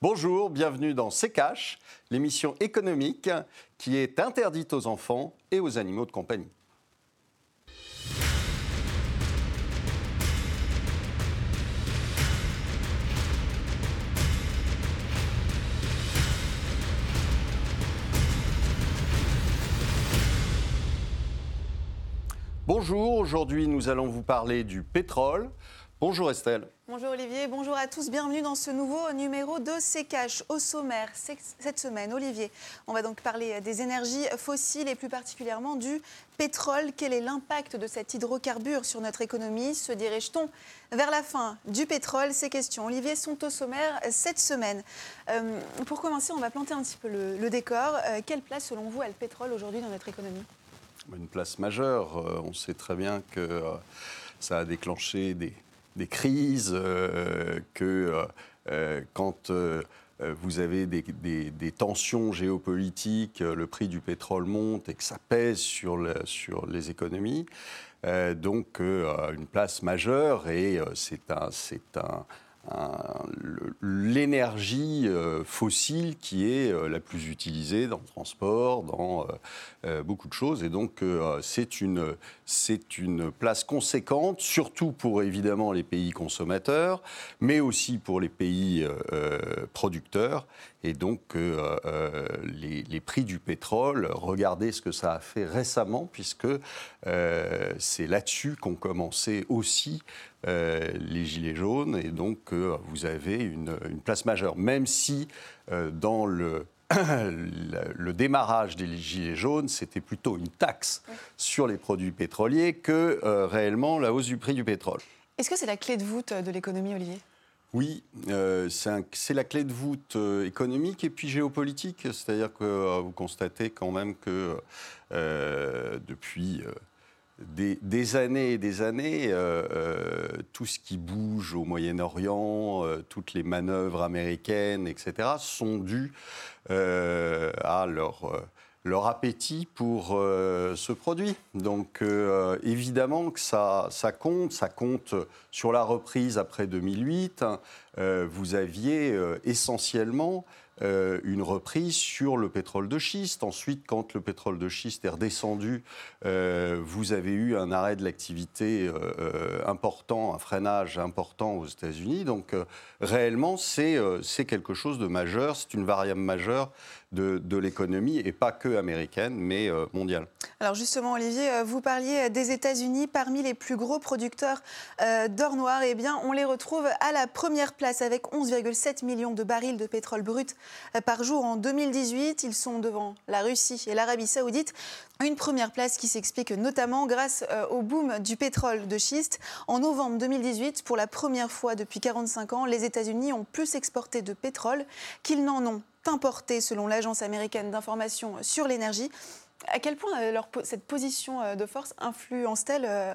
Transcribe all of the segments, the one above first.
Bonjour, bienvenue dans C'est Cash, l'émission économique qui est interdite aux enfants et aux animaux de compagnie. Bonjour, aujourd'hui nous allons vous parler du pétrole. Bonjour Estelle. Bonjour Olivier, bonjour à tous, bienvenue dans ce nouveau numéro de C'est Cash au sommaire cette semaine. Olivier, on va donc parler des énergies fossiles et plus particulièrement du pétrole. Quel est l'impact de cet hydrocarbure sur notre économie? Se dirige-t-on vers la fin du pétrole? Ces questions, Olivier, sont au sommaire cette semaine. Euh, pour commencer, on va planter un petit peu le, décor. Euh, quelle place selon vous a le pétrole aujourd'hui dans notre économie? Une place majeure. Euh, on sait très bien que ça a déclenché des des crises, euh, que euh, euh, quand vous avez des, tensions géopolitiques, le prix du pétrole monte et que ça pèse sur, sur les économies. donc une place majeure et c'est un, un, l'énergie euh, fossile qui est euh, la plus utilisée dans le transport, dans euh, beaucoup de choses. Et donc, c'est une, une place conséquente, surtout pour évidemment les pays consommateurs, mais aussi pour les pays producteurs. Et donc, les, les, prix du pétrole, regardez ce que ça a fait récemment, puisque c'est là-dessus qu'ont commencé aussi euh, les Gilets jaunes, et donc euh, vous avez une, place majeure, même si euh, dans le, le démarrage des Gilets jaunes, c'était plutôt une taxe sur les produits pétroliers que réellement la hausse du prix du pétrole. Est-ce que c'est la clé de voûte de l'économie, Olivier? Oui, c'est la clé de voûte économique et puis géopolitique. C'est-à-dire que vous constatez quand même que depuis des, années et des années, euh, euh, tout ce qui bouge au Moyen-Orient, euh, toutes les manœuvres américaines, etc., sont dues à leur, leur, appétit pour ce produit. Donc évidemment que ça, ça, compte, ça compte sur la reprise après 2008. vous aviez essentiellement euh, une reprise sur le pétrole de schiste. Ensuite, quand le pétrole de schiste est redescendu, euh, vous avez eu un arrêt de l'activité euh, important, un freinage important aux États-Unis. Donc, réellement, c'est quelque chose de majeur, c'est une variable majeure de, l'économie, et pas que américaine, mais euh, mondiale. Alors justement, Olivier, euh, vous parliez des États-Unis, parmi les plus gros producteurs euh, d'or noir, eh bien, on les retrouve à la première place avec 11,7 millions de barils de pétrole brut par jour en 2018. Ils sont devant la Russie et l'Arabie saoudite. Une première place qui s'explique notamment grâce au boom du pétrole de schiste. En novembre 2018, pour la première fois depuis 45 ans, les États-Unis ont plus exporté de pétrole qu'ils n'en ont importé, selon l'Agence américaine d'information sur l'énergie. À quel point euh, leur, cette position euh, de force influence-t-elle euh,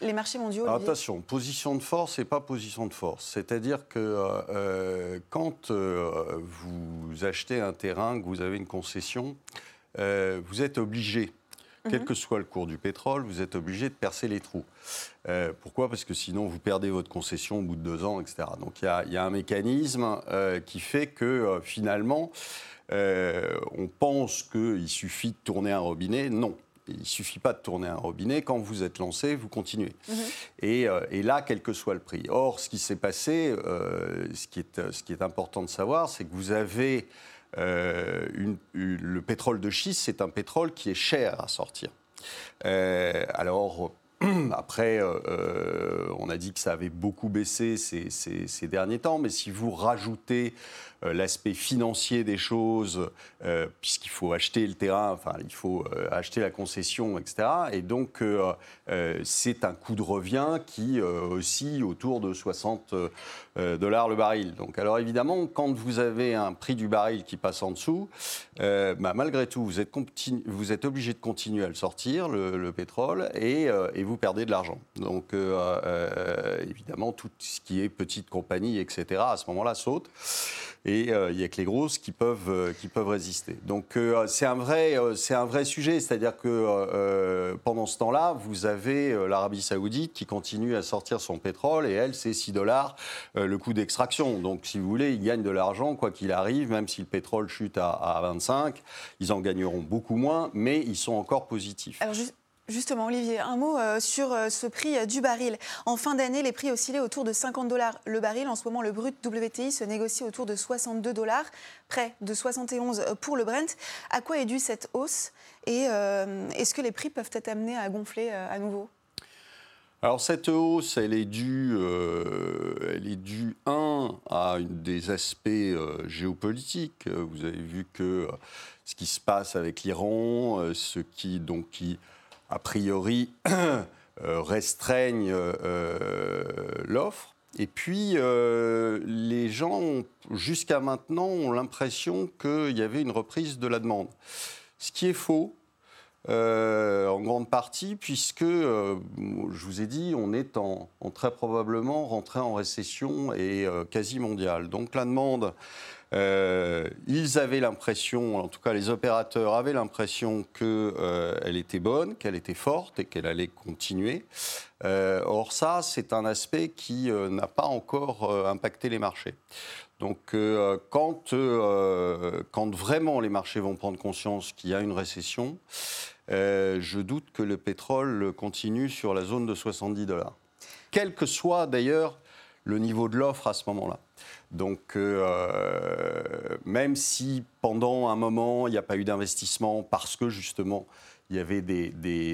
les marchés mondiaux Attention, position de force et pas position de force. C'est-à-dire que quand vous achetez un terrain, que vous avez une concession, vous êtes obligé quel mhm. que soit le cours du pétrole, vous êtes obligé de percer les trous. Euh, pourquoi? Parce que sinon, vous perdez votre concession au bout de deux ans, etc. Donc il y, a un mécanisme euh, qui fait que euh, finalement, on pense qu'il suffit de tourner un robinet. Non. Il ne suffit pas de tourner un robinet. Quand vous êtes lancé, vous continuez. Mhm. Et, et, là, quel que soit le prix. Or, ce qui s'est passé, ce, qui est, ce qui est important de savoir, c'est que vous avez euh, le pétrole de schiste, c'est un pétrole qui est cher à sortir. Euh, alors, après, euh, on a dit que ça avait beaucoup baissé ces, derniers temps, mais si vous rajoutez l'aspect financier des choses, euh, puisqu'il faut acheter le terrain, enfin, il faut euh, acheter la concession, etc. Et donc, c'est un coût de revient qui oscille autour de 60 dollars le baril. Donc, alors évidemment, quand vous avez un prix du baril qui passe en dessous, bah, malgré tout, vous êtes, vous êtes obligé de continuer à le sortir, le, pétrole, et, vous perdez de l'argent. Donc, évidemment, tout ce qui est petite compagnie, etc., à ce moment-là, saute et euh, il n'y a que les grosses qui peuvent, euh, qui peuvent résister. Donc euh, c'est un, vrai, c'est un vrai sujet, c'est-à-dire que pendant ce temps-là, vous avez l'Arabie saoudite qui continue à sortir son pétrole et elle, c'est 6 dollars le coût d'extraction. Donc si vous voulez, ils gagnent de l'argent quoi qu'il arrive, même si le pétrole chute à, à, 25, ils en gagneront beaucoup moins, mais ils sont encore positifs. Justement, Olivier, un mot euh, sur euh, ce prix euh, du baril. En fin d'année, les prix oscillaient autour de 50 dollars le baril. En ce moment, le brut WTI se négocie autour de 62 dollars, près de 71 pour le Brent. À quoi est due cette hausse Et est-ce que les prix peuvent être amenés à gonfler à nouveau? Alors cette hausse, elle est due, un à des aspects géopolitiques. Vous avez vu que ce qui se passe avec l'Iran, ce qui a priori, euh, restreignent euh, l'offre. Et puis, euh, les gens, jusqu'à maintenant, ont l'impression qu'il y avait une reprise de la demande. Ce qui est faux, en grande partie, puisque, je vous ai dit, on est en, très probablement rentré en récession et quasi mondiale. Donc la demande euh, ils avaient l'impression, en tout cas les opérateurs avaient l'impression qu'elle euh, était bonne, qu'elle était forte et qu'elle allait continuer. Euh, or ça, c'est un aspect qui n'a pas encore impacté les marchés. Donc quand, quand vraiment les marchés vont prendre conscience qu'il y a une récession, je doute que le pétrole continue sur la zone de 70 dollars. Quel que soit d'ailleurs le niveau de l'offre à ce moment-là. Donc, euh, même si pendant un moment, il n'y a pas eu d'investissement parce que justement, il y avait des,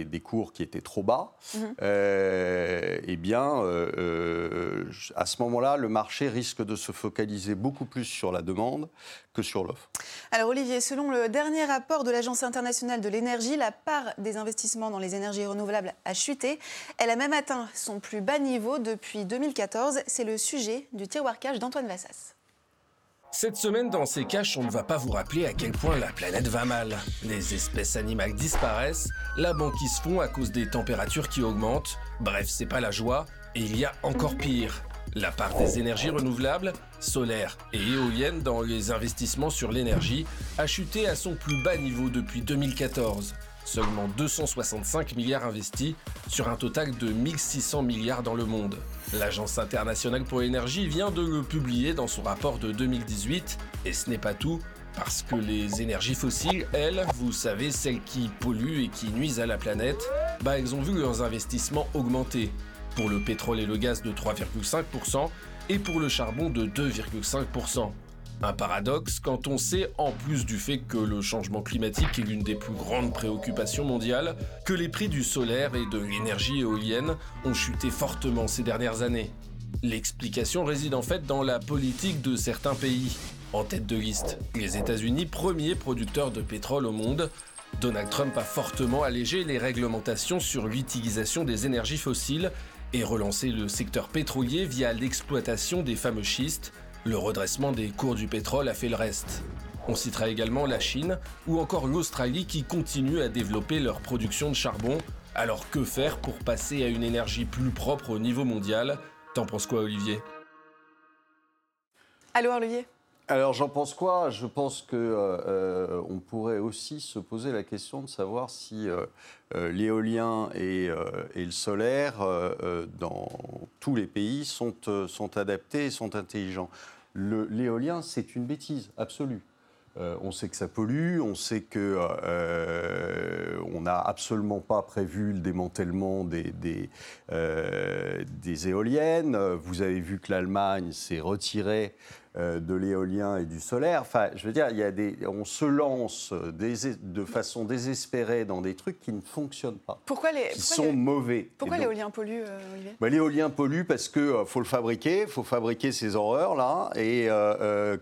des, cours qui étaient trop bas, mhm. euh, eh bien, euh, euh, à ce moment-là, le marché risque de se focaliser beaucoup plus sur la demande que sur l'offre. Alors Olivier, selon le dernier rapport de l'Agence internationale de l'énergie, la part des investissements dans les énergies renouvelables a chuté. Elle a même atteint son plus bas niveau depuis 2014. C'est le sujet du tiroir cash d'Antoine Vassas. Cette semaine, dans ces caches, on ne va pas vous rappeler à quel point la planète va mal. Les espèces animales disparaissent, la banquise fond à cause des températures qui augmentent. Bref, c'est pas la joie, et il y a encore pire. La part des énergies renouvelables, solaires et éoliennes dans les investissements sur l'énergie a chuté à son plus bas niveau depuis 2014 seulement 265 milliards investis sur un total de 1600 milliards dans le monde. L'Agence internationale pour l'énergie vient de le publier dans son rapport de 2018, et ce n'est pas tout, parce que les énergies fossiles, elles, vous savez, celles qui polluent et qui nuisent à la planète, bah elles ont vu leurs investissements augmenter. Pour le pétrole et le gaz de 3,5% et pour le charbon de 2,5%. Un paradoxe quand on sait, en plus du fait que le changement climatique est l'une des plus grandes préoccupations mondiales, que les prix du solaire et de l'énergie éolienne ont chuté fortement ces dernières années. L'explication réside en fait dans la politique de certains pays. En tête de liste, les États-Unis, premier producteur de pétrole au monde, Donald Trump a fortement allégé les réglementations sur l'utilisation des énergies fossiles et relancé le secteur pétrolier via l'exploitation des fameux schistes, le redressement des cours du pétrole a fait le reste. On citera également la Chine ou encore l'Australie qui continuent à développer leur production de charbon. Alors que faire pour passer à une énergie plus propre au niveau mondial? T'en penses quoi Olivier? Allô Olivier? Alors j'en pense quoi? Je pense que euh, euh, on pourrait aussi se poser la question de savoir si euh, l'éolien et, le solaire dans tous les pays sont, sont adaptés et sont intelligents. L'éolien, c'est une bêtise absolue. on sait que ça pollue, on sait que on n'a absolument pas prévu le démantèlement des, éoliennes. Vous avez vu que l'Allemagne s'est retirée euh, de l'éolien et du solaire. Enfin, je veux dire, il y a des, on se lance de façon désespérée dans des trucs qui ne fonctionnent pas, pourquoi les, qui sont mauvais. Pourquoi l'éolien pollue, euh, Olivier? Bah, L'éolien pollue parce qu'il euh, faut le fabriquer, il faut fabriquer ces horreurs-là, et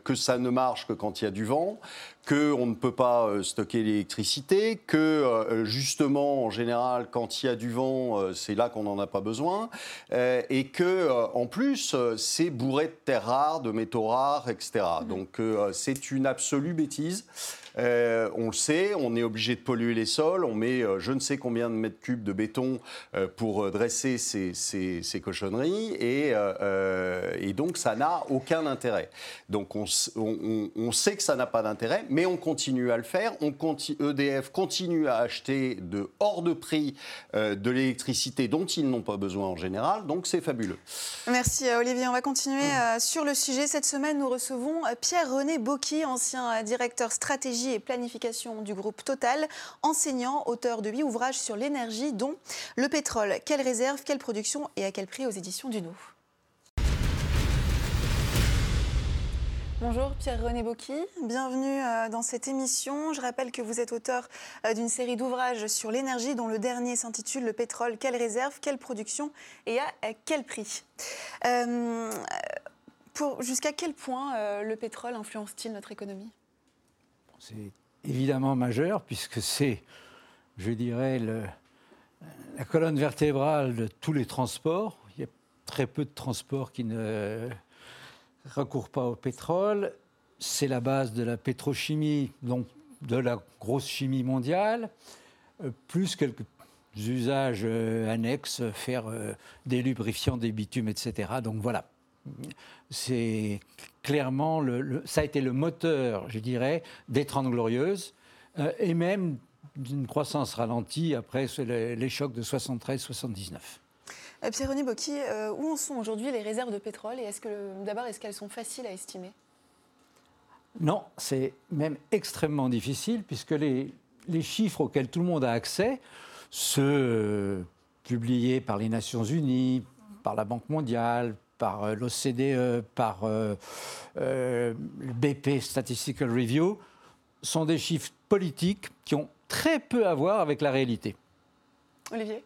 que ça ne marche que quand il y a du vent, qu'on ne peut pas stocker l'électricité, que justement, en général, quand il y a du vent, c'est là qu'on n'en a pas besoin, et que, en plus, c'est bourré de terres rares, de métaux rares, etc. Donc euh, c'est une absolue bêtise. On le sait, on est obligé de polluer les sols, on met je ne sais combien de mètres cubes de béton pour dresser ces, ces, cochonneries, et, donc ça n'a aucun intérêt. Donc on, on, sait que ça n'a pas d'intérêt, mais on continue à le faire. EDF continue à acheter de hors de prix de l'électricité dont ils n'ont pas besoin en général, donc c'est fabuleux. Merci Olivier. On va continuer euh, sur le sujet. Cette semaine, nous recevons euh, Pierre-René Bocchi, ancien euh, directeur stratégie et planification du groupe Total, enseignant, auteur de huit ouvrages sur l'énergie, dont Le pétrole, quelle réserve, quelle production et à quel prix aux éditions du Nou. Bonjour Pierre-René Bocchi, bienvenue euh, dans cette émission. Je rappelle que vous êtes auteur euh, d'une série d'ouvrages sur l'énergie dont le dernier s'intitule Le pétrole, quelle réserve, quelle production et à quel prix? Euh, Jusqu'à quel point le pétrole influence-t-il notre économie? C'est évidemment majeur puisque c'est, je dirais, la colonne vertébrale de tous les transports. Il y a très peu de transports qui ne recourt pas au pétrole. C'est la base de la pétrochimie, donc de la grosse chimie mondiale, euh, plus quelques usages euh, annexes, faire euh, des lubrifiants, des bitumes, etc. Donc voilà, c'est clairement le, ça a été le moteur, je dirais, des Trente Glorieuses et même d'une croissance ralentie après les chocs de 73-79. Euh, Pierre-René Bocchi, euh, où en sont aujourd'hui les réserves de pétrole et est-ce que, d'abord, est-ce qu'elles sont faciles à estimer? Non, c'est même extrêmement difficile puisque les, chiffres auxquels tout le monde a accès, ceux euh, publiés par les Nations Unies, par la Banque mondiale, par l'OCDE, par le BP Statistical Review, sont des chiffres politiques qui ont très peu à voir avec la réalité. Olivier?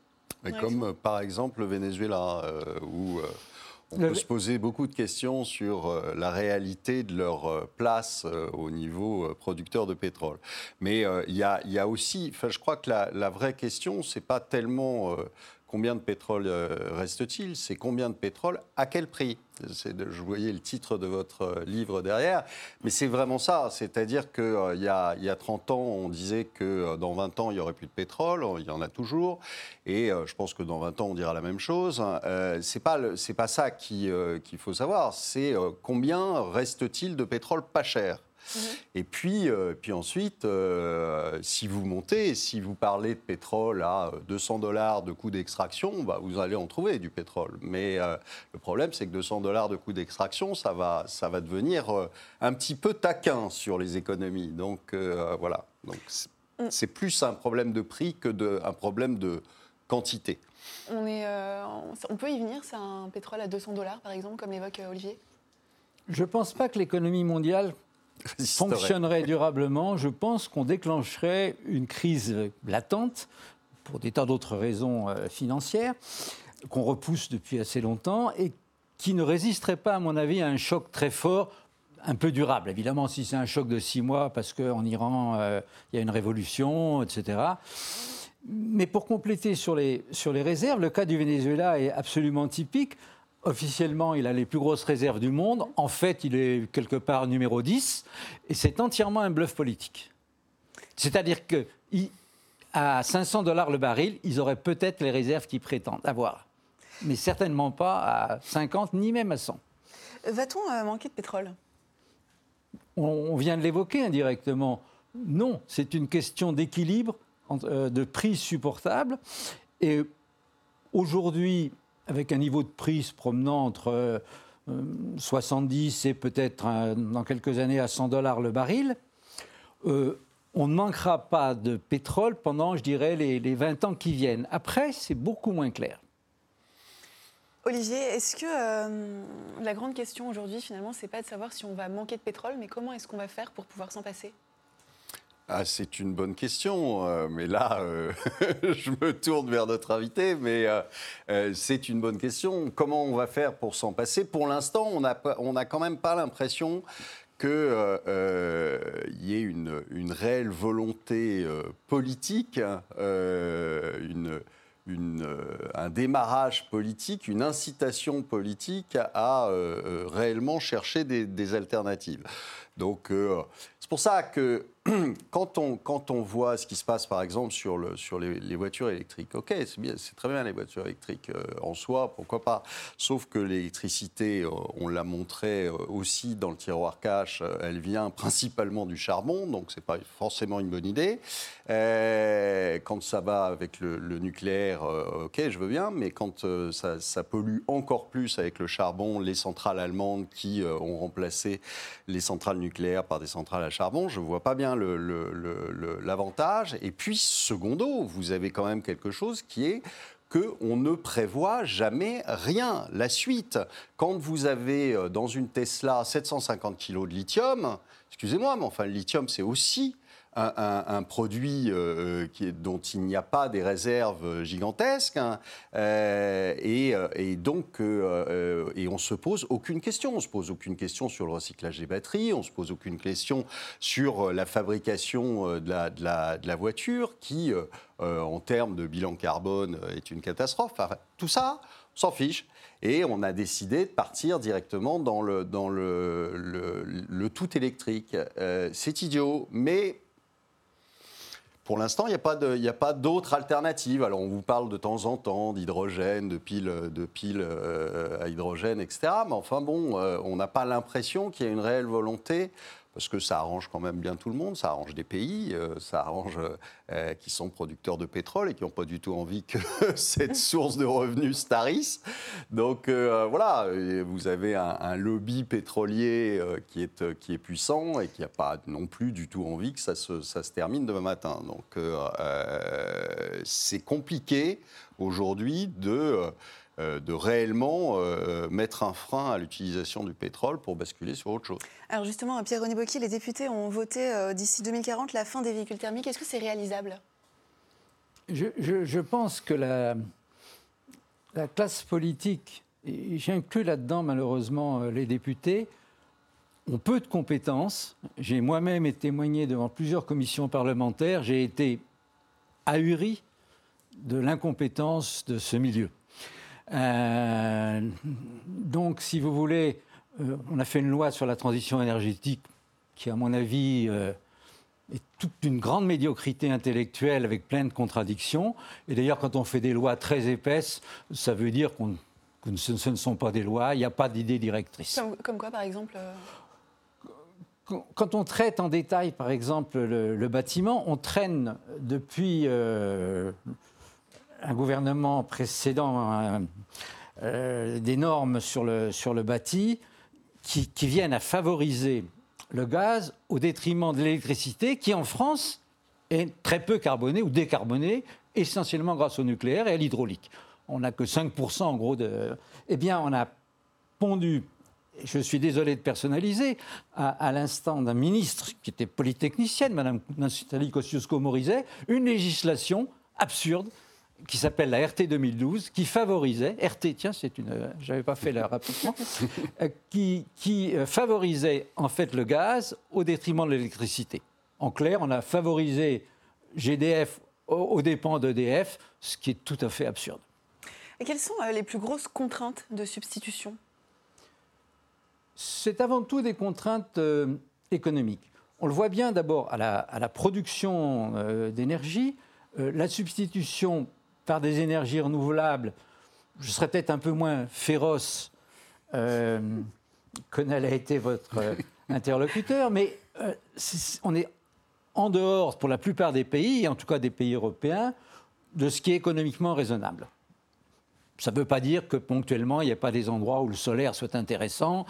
Comme euh, par exemple le Venezuela, euh, où euh, on peut se poser beaucoup de questions sur la réalité de leur place au niveau producteur de pétrole. Mais il y, a aussi, je crois que la, la vraie question, c'est pas tellement combien de pétrole euh, reste-t-il? C'est combien de pétrole à quel prix? Je voyais le titre de votre euh, livre derrière, mais c'est vraiment ça. C'est-à-dire qu'il euh, y, a, y a 30 ans, on disait que dans 20 ans, il n'y aurait plus de pétrole. Il y en a toujours. Et je pense que dans 20 ans, on dira la même chose. Euh, c'est pas, pas ça qu'il faut savoir. C'est combien reste-t-il de pétrole pas cher? Mhm. Et puis, euh, puis ensuite, euh, si vous montez, si vous parlez de pétrole à 200 dollars de coût d'extraction, bah, vous allez en trouver du pétrole. Mais euh, le problème, c'est que 200 dollars de coût d'extraction, ça va, ça va devenir un petit peu taquin sur les économies. Donc voilà. Donc c'est mm. plus un problème de prix que de, un problème de quantité. On, est, on peut y venir, c'est un pétrole à 200 dollars, par exemple, comme l'évoque Olivier? Je ne pense pas que l'économie mondiale fonctionnerait durablement, je pense qu'on déclencherait une crise latente pour des tas d'autres raisons euh, financières qu'on repousse depuis assez longtemps et qui ne résisterait pas, à mon avis, à un choc très fort un peu durable. Évidemment, si c'est un choc de six mois parce qu'en Iran, euh, il y a une révolution, etc. Mais pour compléter sur les, sur les réserves, le cas du Venezuela est absolument typique. Officiellement, il a les plus grosses réserves du monde. En fait, il est quelque part numéro 10. Et c'est entièrement un bluff politique. C'est-à-dire qu'à 500 dollars le baril, ils auraient peut-être les réserves qu'ils prétendent avoir. Mais certainement pas à 50, ni même à 100. Va-t-on euh, manquer de pétrole? On, vient de l'évoquer indirectement. Non, c'est une question d'équilibre, euh, de prix supportable. Et aujourd'hui, avec un niveau de prix se promenant entre 70 euh, et peut-être dans quelques années à 100 dollars le baril, euh, on ne manquera pas de pétrole pendant, je dirais, les, 20 ans qui viennent. Après, c'est beaucoup moins clair. Olivier, est-ce que euh, la grande question aujourd'hui, finalement, c'est pas de savoir si on va manquer de pétrole, mais comment est-ce qu'on va faire pour pouvoir s'en passer? Ah, c'est une bonne question, euh, mais là, euh, je me tourne vers notre invité, mais euh, c'est une bonne question. Comment on va faire pour s'en passer? Pour l'instant, on n'a a quand même pas l'impression qu'il y ait une, réelle volonté politique, une un démarrage politique, une incitation politique à réellement chercher des, alternatives. Donc c'est pour ça que quand on, quand on voit ce qui se passe, par exemple, sur, le, sur les, voitures électriques, ok, c'est très bien les voitures électriques euh, en soi, pourquoi pas. Sauf que l'électricité, euh, on l'a montré euh, aussi dans le tiroir cache, elle vient principalement du charbon, donc c'est pas forcément une bonne idée. quand ça va avec le, nucléaire, ok, je veux bien, mais quand ça, ça, pollue encore plus avec le charbon, les centrales allemandes qui ont remplacé les centrales nucléaires par des centrales à charbon, je vois pas bien l'avantage. Et puis, secondo, vous avez quand même quelque chose qui est qu'on ne prévoit jamais rien. La suite, quand vous avez euh, dans une Tesla 750 kg de lithium, excusez-moi, mais enfin le lithium c'est aussi un, produit euh, qui dont il n'y a pas des réserves gigantesques. Hein, euh, et, donc, euh, et on se pose aucune question. On se pose aucune question sur le recyclage des batteries. On se pose aucune question sur la fabrication de la, voiture, qui, en termes de bilan carbone, est une catastrophe. tout ça, on s'en fiche. Et on a décidé de partir directement dans le tout électrique. c'est idiot, mais pour l'instant, il n'y a pas d'autres alternatives. Alors, on vous parle de temps en temps d'hydrogène, de piles, euh, à hydrogène, etc. Mais enfin, bon, euh, on n'a pas l'impression qu'il y a une réelle volonté parce que ça arrange quand même bien tout le monde, ça arrange des pays, euh, ça arrange euh, qui sont producteurs de pétrole et qui n'ont pas du tout envie que cette source de revenus starisse. Donc euh, voilà, vous avez un, lobby pétrolier qui, est, qui est puissant et qui n'a pas non plus du tout envie que ça se, ça se termine demain matin. Donc c'est compliqué aujourd'hui de euh, de réellement euh, mettre un frein à l'utilisation du pétrole pour basculer sur autre chose. Alors justement, Pierre-René Bocchi, les députés ont voté euh, d'ici 2040 la fin des véhicules thermiques. Est-ce que c'est réalisable? Je, pense que la, la classe politique, et j'inclus là-dedans malheureusement les députés, ont peu de compétences. J'ai moi-même été témoigné devant plusieurs commissions parlementaires. J'ai été ahuri de l'incompétence de ce milieu. Euh, donc, si vous voulez, euh, on a fait une loi sur la transition énergétique qui, à mon avis, euh, est toute une grande médiocrité intellectuelle avec plein de contradictions. Et d'ailleurs, quand on fait des lois très épaisses, ça veut dire qu'on, que ce, ne sont pas des lois, il n'y a pas d'idée directrice. Comme, quoi, par exemple quand on traite en détail, par exemple, le, bâtiment, on traîne depuis un gouvernement précédent euh, des normes sur le, sur le bâti qui, qui, viennent à favoriser le gaz au détriment de l'électricité qui, en France, est très peu carbonée ou décarbonée, essentiellement grâce au nucléaire et à l'hydraulique. On n'a que 5% en gros de... Eh bien, on a pondu je suis désolé de personnaliser, à, l'instant d'un ministre qui était polytechnicienne, Mme Nathalie Kosciusko-Morizet, une législation absurde qui s'appelle la RT 2012, qui favorisait, RT, tiens, c'est une, j'avais pas fait le rapprochement, euh, qui, qui euh, favorisait en fait le gaz au détriment de l'électricité. En clair, on a favorisé GDF aux dépens d'EDF, ce qui est tout à fait absurde. Et quelles sont euh, les plus grosses contraintes de substitution? C'est avant tout des contraintes économiques. On le voit bien d'abord à la, à la production d'énergie. la substitution par des énergies renouvelables, je serais peut-être un peu moins féroce euh, que n'a été votre euh, interlocuteur, mais euh, on est en dehors, pour la plupart des pays, en tout cas des pays européens, de ce qui est économiquement raisonnable. Ça ne veut pas dire que ponctuellement, il n'y a pas des endroits où le solaire soit intéressant,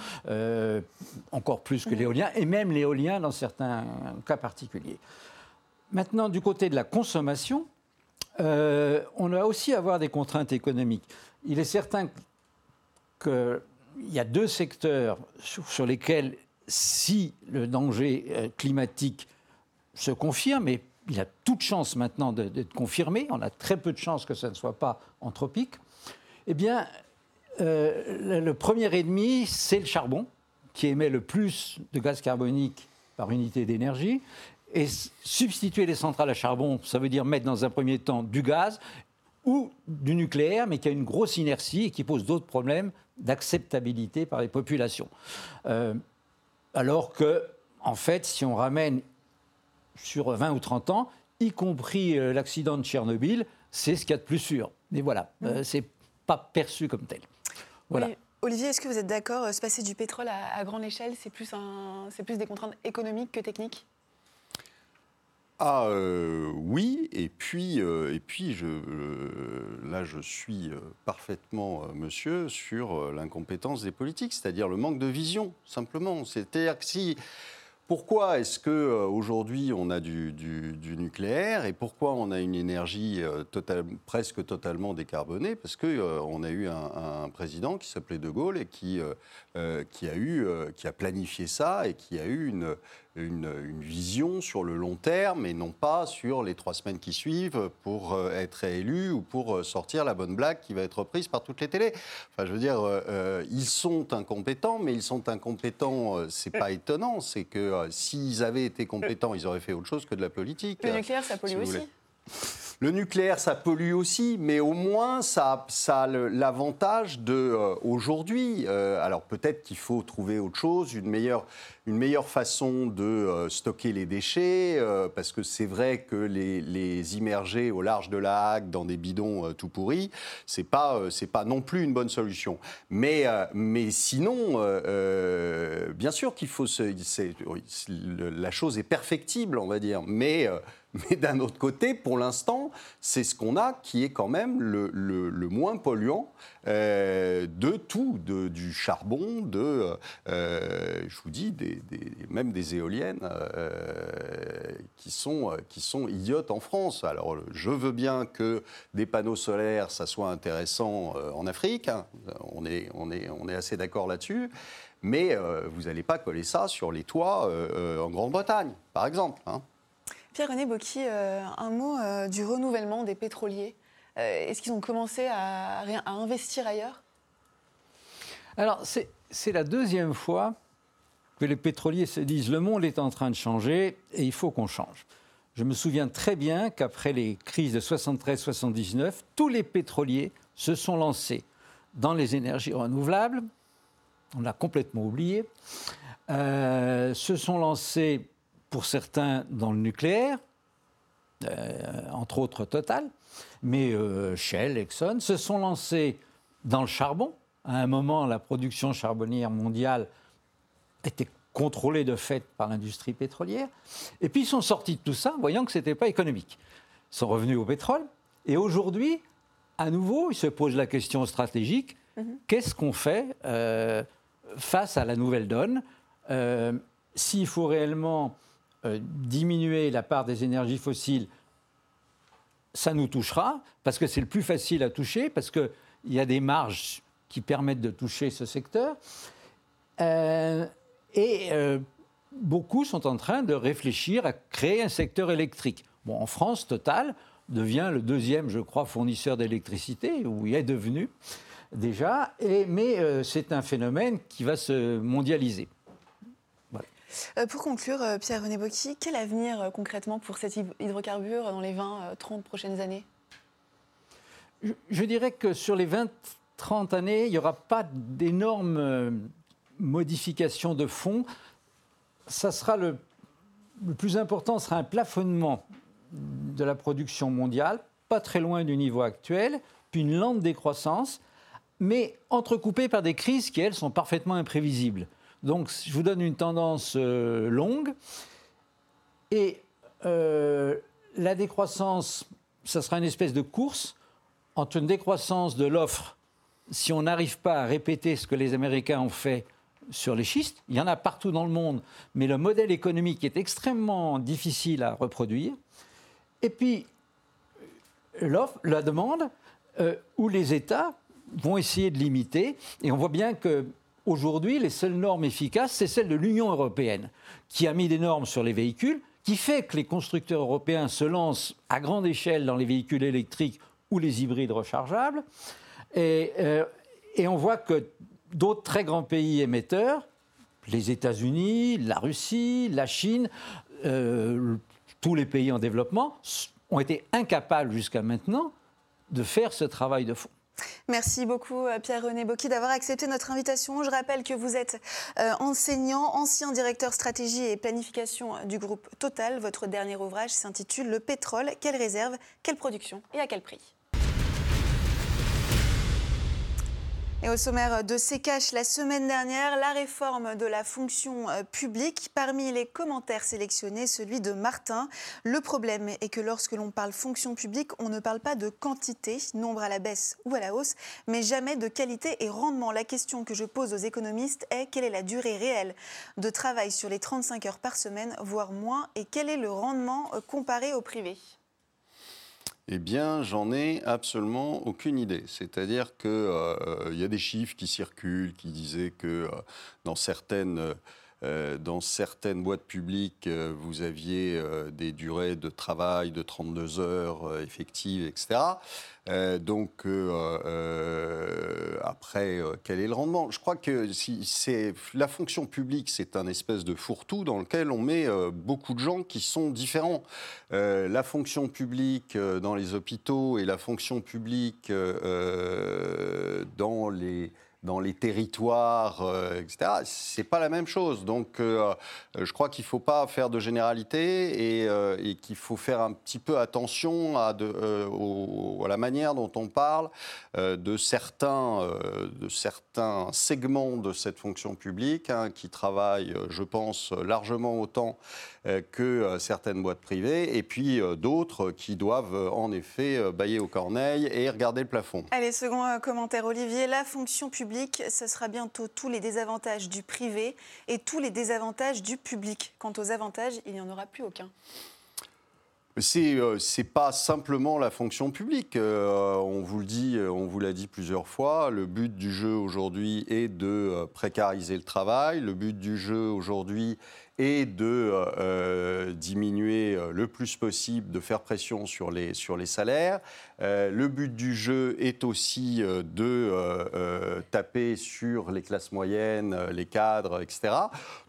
encore plus que l'éolien, et même l'éolien dans certains cas particuliers. Maintenant, du côté de la consommation, euh, on va aussi avoir des contraintes économiques. Il est certain qu'il y a deux secteurs sur, lesquels, si le danger euh, climatique se confirme, et il a toute chance maintenant d'être confirmé, on a très peu de chances que ça ne soit pas anthropique, eh bien, euh, le premier ennemi, c'est le charbon, qui émet le plus de gaz carbonique par unité d'énergie. Et substituer les centrales à charbon, ça veut dire mettre dans un premier temps du gaz ou du nucléaire, mais qui a une grosse inertie et qui pose d'autres problèmes d'acceptabilité par les populations. Euh, alors que en fait, si on ramène sur 20 ou 30 ans, y compris euh, l'accident de Tchernobyl, c'est ce qu'il y a de plus sûr. Mais voilà, ce euh, c'est pas perçu comme tel. Voilà. Olivier, est-ce que vous êtes d'accord Se passer du pétrole à, grande échelle, c'est plus, plus des contraintes économiques que techniques? Ah euh, oui, et puis, euh, et puis euh, là je suis parfaitement monsieur sur l'incompétence des politiques, c'est-à-dire le manque de vision, simplement. C'est-à-dire que si pourquoi est-ce qu'aujourd'hui on a du, nucléaire et pourquoi on a une énergie presque totalement décarbonée? Parce qu'on a eu un, président qui s'appelait De Gaulle et qui, a eu, qui a planifié ça et qui a eu une, une, vision sur le long terme et non pas sur les trois semaines qui suivent pour être réélu ou pour sortir la bonne blague qui va être reprise par toutes les télés. Enfin, je veux dire, ils sont incompétents, mais ils sont incompétents, c'est pas étonnant, c'est que s'ils avaient été compétents, ils auraient fait autre chose que de la politique. Le nucléaire, ça pollue aussi le nucléaire, ça pollue aussi, mais au moins, ça, a l'avantage de euh, aujourd'hui. Euh, alors peut-être qu'il faut trouver autre chose, une meilleure, une meilleure façon de euh, stocker les déchets, parce que c'est vrai que les, immerger au large de la Hague dans des bidons tout pourris, c'est pas, c'est pas non plus une bonne solution. Mais, mais sinon, bien sûr qu'il faut, la chose est perfectible, on va dire, mais mais d'un autre côté, pour l'instant, c'est ce qu'on a qui est quand même le, moins polluant euh, de tout, de, du charbon, de, euh, je vous dis, même des éoliennes euh, qui, sont, qui sont idiotes en France. Alors, je veux bien que des panneaux solaires, ça soit intéressant en Afrique, hein. on, est, on, est, on est assez d'accord là-dessus, mais vous n'allez pas coller ça sur les toits en Grande-Bretagne, par exemple. Hein. Pierre-René Bocchi, euh, un mot euh, du renouvellement des pétroliers. Euh, est-ce qu'ils ont commencé à, investir ailleurs? Alors, c'est la deuxième fois que les pétroliers se disent le monde est en train de changer et il faut qu'on change. Je me souviens très bien qu'après les crises de 73-79, tous les pétroliers se sont lancés dans les énergies renouvelables. On l'a complètement oublié. se sont lancés pour certains dans le nucléaire, euh, entre autres Total, mais euh, Shell, Exxon, se sont lancés dans le charbon. À un moment, la production charbonnière mondiale était contrôlée de fait par l'industrie pétrolière. Et puis ils sont sortis de tout ça, voyant que ce n'était pas économique. Ils sont revenus au pétrole. Et aujourd'hui, à nouveau, ils se posent la question stratégique mhm. qu'est-ce qu'on fait euh, face à la nouvelle donne S'il faut réellement euh, diminuer la part des énergies fossiles, ça nous touchera, parce que c'est le plus facile à toucher, parce qu'il y a des marges qui permettent de toucher ce secteur. Euh, et euh, beaucoup sont en train de réfléchir à créer un secteur électrique. Bon, en France, Total devient le deuxième, je crois, fournisseur d'électricité, ou il est devenu déjà, mais c'est un phénomène qui va se mondialiser. Euh, pour conclure, euh, Pierre-René Bocchi, quel avenir euh, concrètement pour cet hydrocarbure dans les 20-30 prochaines années? Je, dirais que sur les 20-30 années, il n'y aura pas d'énormes modifications de fond. Ça sera le, le plus important sera un plafonnement de la production mondiale, pas très loin du niveau actuel, puis une lente décroissance, mais entrecoupée par des crises qui, elles, sont parfaitement imprévisibles. Donc, je vous donne une tendance euh, longue. Et euh, la décroissance, ça sera une espèce de course entre une décroissance de l'offre, si on n'arrive pas à répéter ce que les Américains ont fait sur les schistes, il y en a partout dans le monde, mais le modèle économique est extrêmement difficile à reproduire. Et puis, l'offre, la demande, euh, où les États vont essayer de limiter. Et on voit bien que Aujourd'hui, les seules normes efficaces, c'est celle de l'Union européenne, qui a mis des normes sur les véhicules, qui fait que les constructeurs européens se lancent à grande échelle dans les véhicules électriques ou les hybrides rechargeables. Et, euh, on voit que d'autres très grands pays émetteurs, les États-Unis, la Russie, la Chine, euh, tous les pays en développement, ont été incapables jusqu'à maintenant de faire ce travail de fond. Merci beaucoup Pierre-René Bocchi d'avoir accepté notre invitation. Je rappelle que vous êtes enseignant, ancien directeur stratégie et planification du groupe Total. Votre dernier ouvrage s'intitule Le pétrole, quelle réserve, quelle production et à quel prix? Et au sommaire de CKH, la semaine dernière, la réforme de la fonction euh, publique. Parmi les commentaires sélectionnés, celui de Martin. Le problème est que lorsque l'on parle fonction publique, on ne parle pas de quantité, nombre à la baisse ou à la hausse, mais jamais de qualité et rendement. La question que je pose aux économistes est quelle est la durée réelle de travail sur les 35 heures par semaine, voire moins, et quel est le rendement euh, comparé au privé? Eh bien, j'en ai absolument aucune idée. C'est-à-dire qu'il euh, y a des chiffres qui circulent qui disaient que euh, dans certaines euh, dans certaines boîtes publiques, vous aviez des durées de travail de 32 heures effectives, etc. Euh, donc euh, euh, après, quel est le rendement? Je crois que c'est la fonction publique, c'est un espèce de fourre-tout dans lequel on met beaucoup de gens qui sont différents. la fonction publique dans les hôpitaux et la fonction publique dans les dans les territoires, euh, etc. C'est pas la même chose. Donc, euh, je crois qu'il ne faut pas faire de généralité et, euh, et qu'il faut faire un petit peu attention à, la manière dont on parle de certains, de certains segments de cette fonction publique hein, qui travaillent, je pense, largement autant que certaines boîtes privées, et puis d'autres qui doivent en effet bailler aux corneilles et regarder le plafond. Allez, second commentaire, Olivier. La fonction publique ce sera bientôt tous les désavantages du privé et tous les désavantages du public. Quant aux avantages, il n'y en aura plus aucun. C'est n'est euh, pas simplement la fonction publique. Euh, on vous le dit, on vous l'a dit plusieurs fois. Le but du jeu aujourd'hui est de euh, précariser le travail. Le but du jeu aujourd'hui et de euh, euh, diminuer euh, le plus possible, de faire pression sur les, sur les salaires. le but du jeu est aussi de taper sur les classes moyennes, les cadres, etc.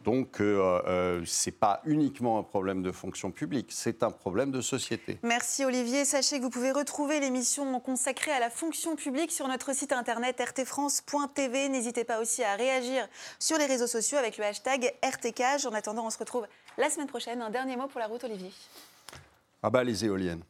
Donc, ce n'est pas uniquement un problème de fonction publique, c'est un problème de société. Merci Olivier. Sachez que vous pouvez retrouver l'émission consacrée à la fonction publique sur notre site internet rtfrance.tv. N'hésitez pas aussi à réagir sur les réseaux sociaux avec le hashtag RTCage. En attendant, on se retrouve la semaine prochaine. Un dernier mot pour la route, Olivier. Ah bah les éoliennes.